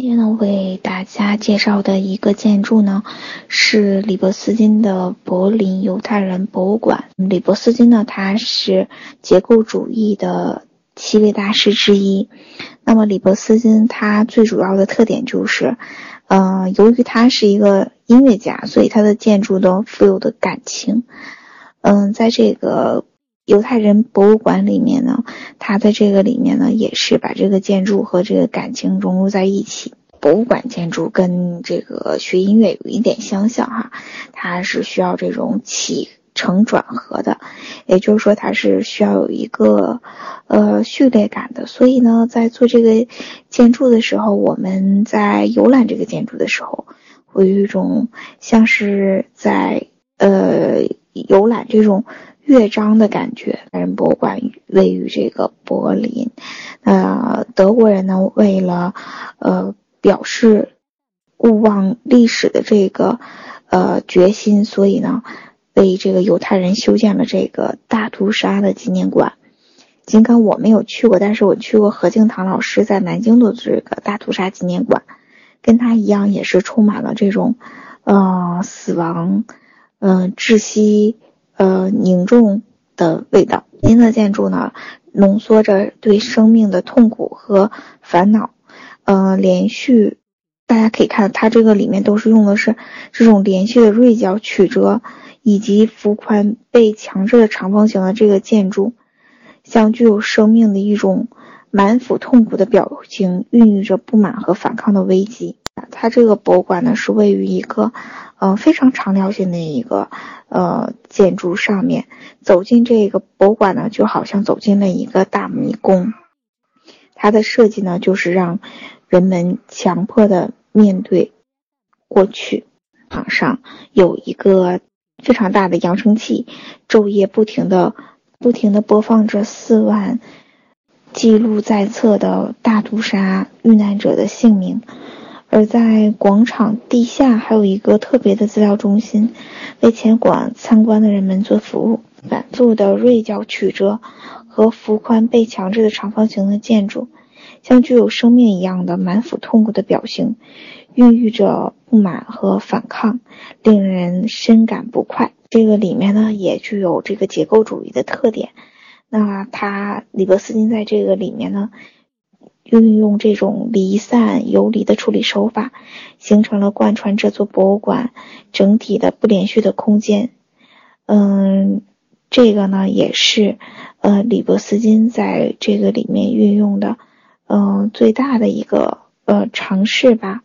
今天呢，为大家介绍的一个建筑呢，是里伯斯金的柏林犹太人博物馆。里伯斯金呢，他是结构主义的七位大师之一。那么里伯斯金他最主要的特点就是，呃，由于他是一个音乐家，所以他的建筑都富有的感情。嗯，在这个犹太人博物馆里面呢，他在这个里面呢，也是把这个建筑和这个感情融入在一起。博物馆建筑跟这个学音乐有一点相像哈，它是需要这种起承转合的，也就是说它是需要有一个呃序列感的。所以呢，在做这个建筑的时候，我们在游览这个建筑的时候，会有一种像是在呃游览这种。乐章的感觉。人博物馆位于这个柏林，呃，德国人呢为了呃表示勿忘历史的这个呃决心，所以呢为这个犹太人修建了这个大屠杀的纪念馆。尽管我没有去过，但是我去过何敬堂老师在南京的这个大屠杀纪念馆，跟他一样也是充满了这种呃死亡，嗯窒息。呃，凝重的味道。新的建筑呢，浓缩着对生命的痛苦和烦恼。呃，连续，大家可以看，它这个里面都是用的是这种连续的锐角曲折，以及幅宽被强制的长方形的这个建筑，像具有生命的一种满腹痛苦的表情，孕育着不满和反抗的危机。它这个博物馆呢，是位于一个。嗯，非常长条形的一个呃建筑上面，走进这个博物馆呢，就好像走进了一个大迷宫。它的设计呢，就是让人们强迫的面对过去。场上有一个非常大的扬声器，昼夜不停的不停的播放着四万记录在册的大屠杀遇难者的姓名。而在广场地下还有一个特别的资料中心，为前馆参观的人们做服务。反复的锐角曲折和幅宽被强制的长方形的建筑，像具有生命一样的满腹痛苦的表情，孕育着不满和反抗，令人深感不快。这个里面呢，也具有这个结构主义的特点。那他里伯斯金在这个里面呢？运用这种离散游离的处理手法，形成了贯穿这座博物馆整体的不连续的空间。嗯，这个呢也是呃李伯斯金在这个里面运用的嗯最大的一个呃尝试吧。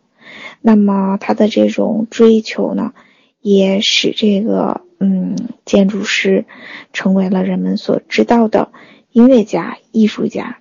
那么他的这种追求呢，也使这个嗯建筑师成为了人们所知道的音乐家、艺术家。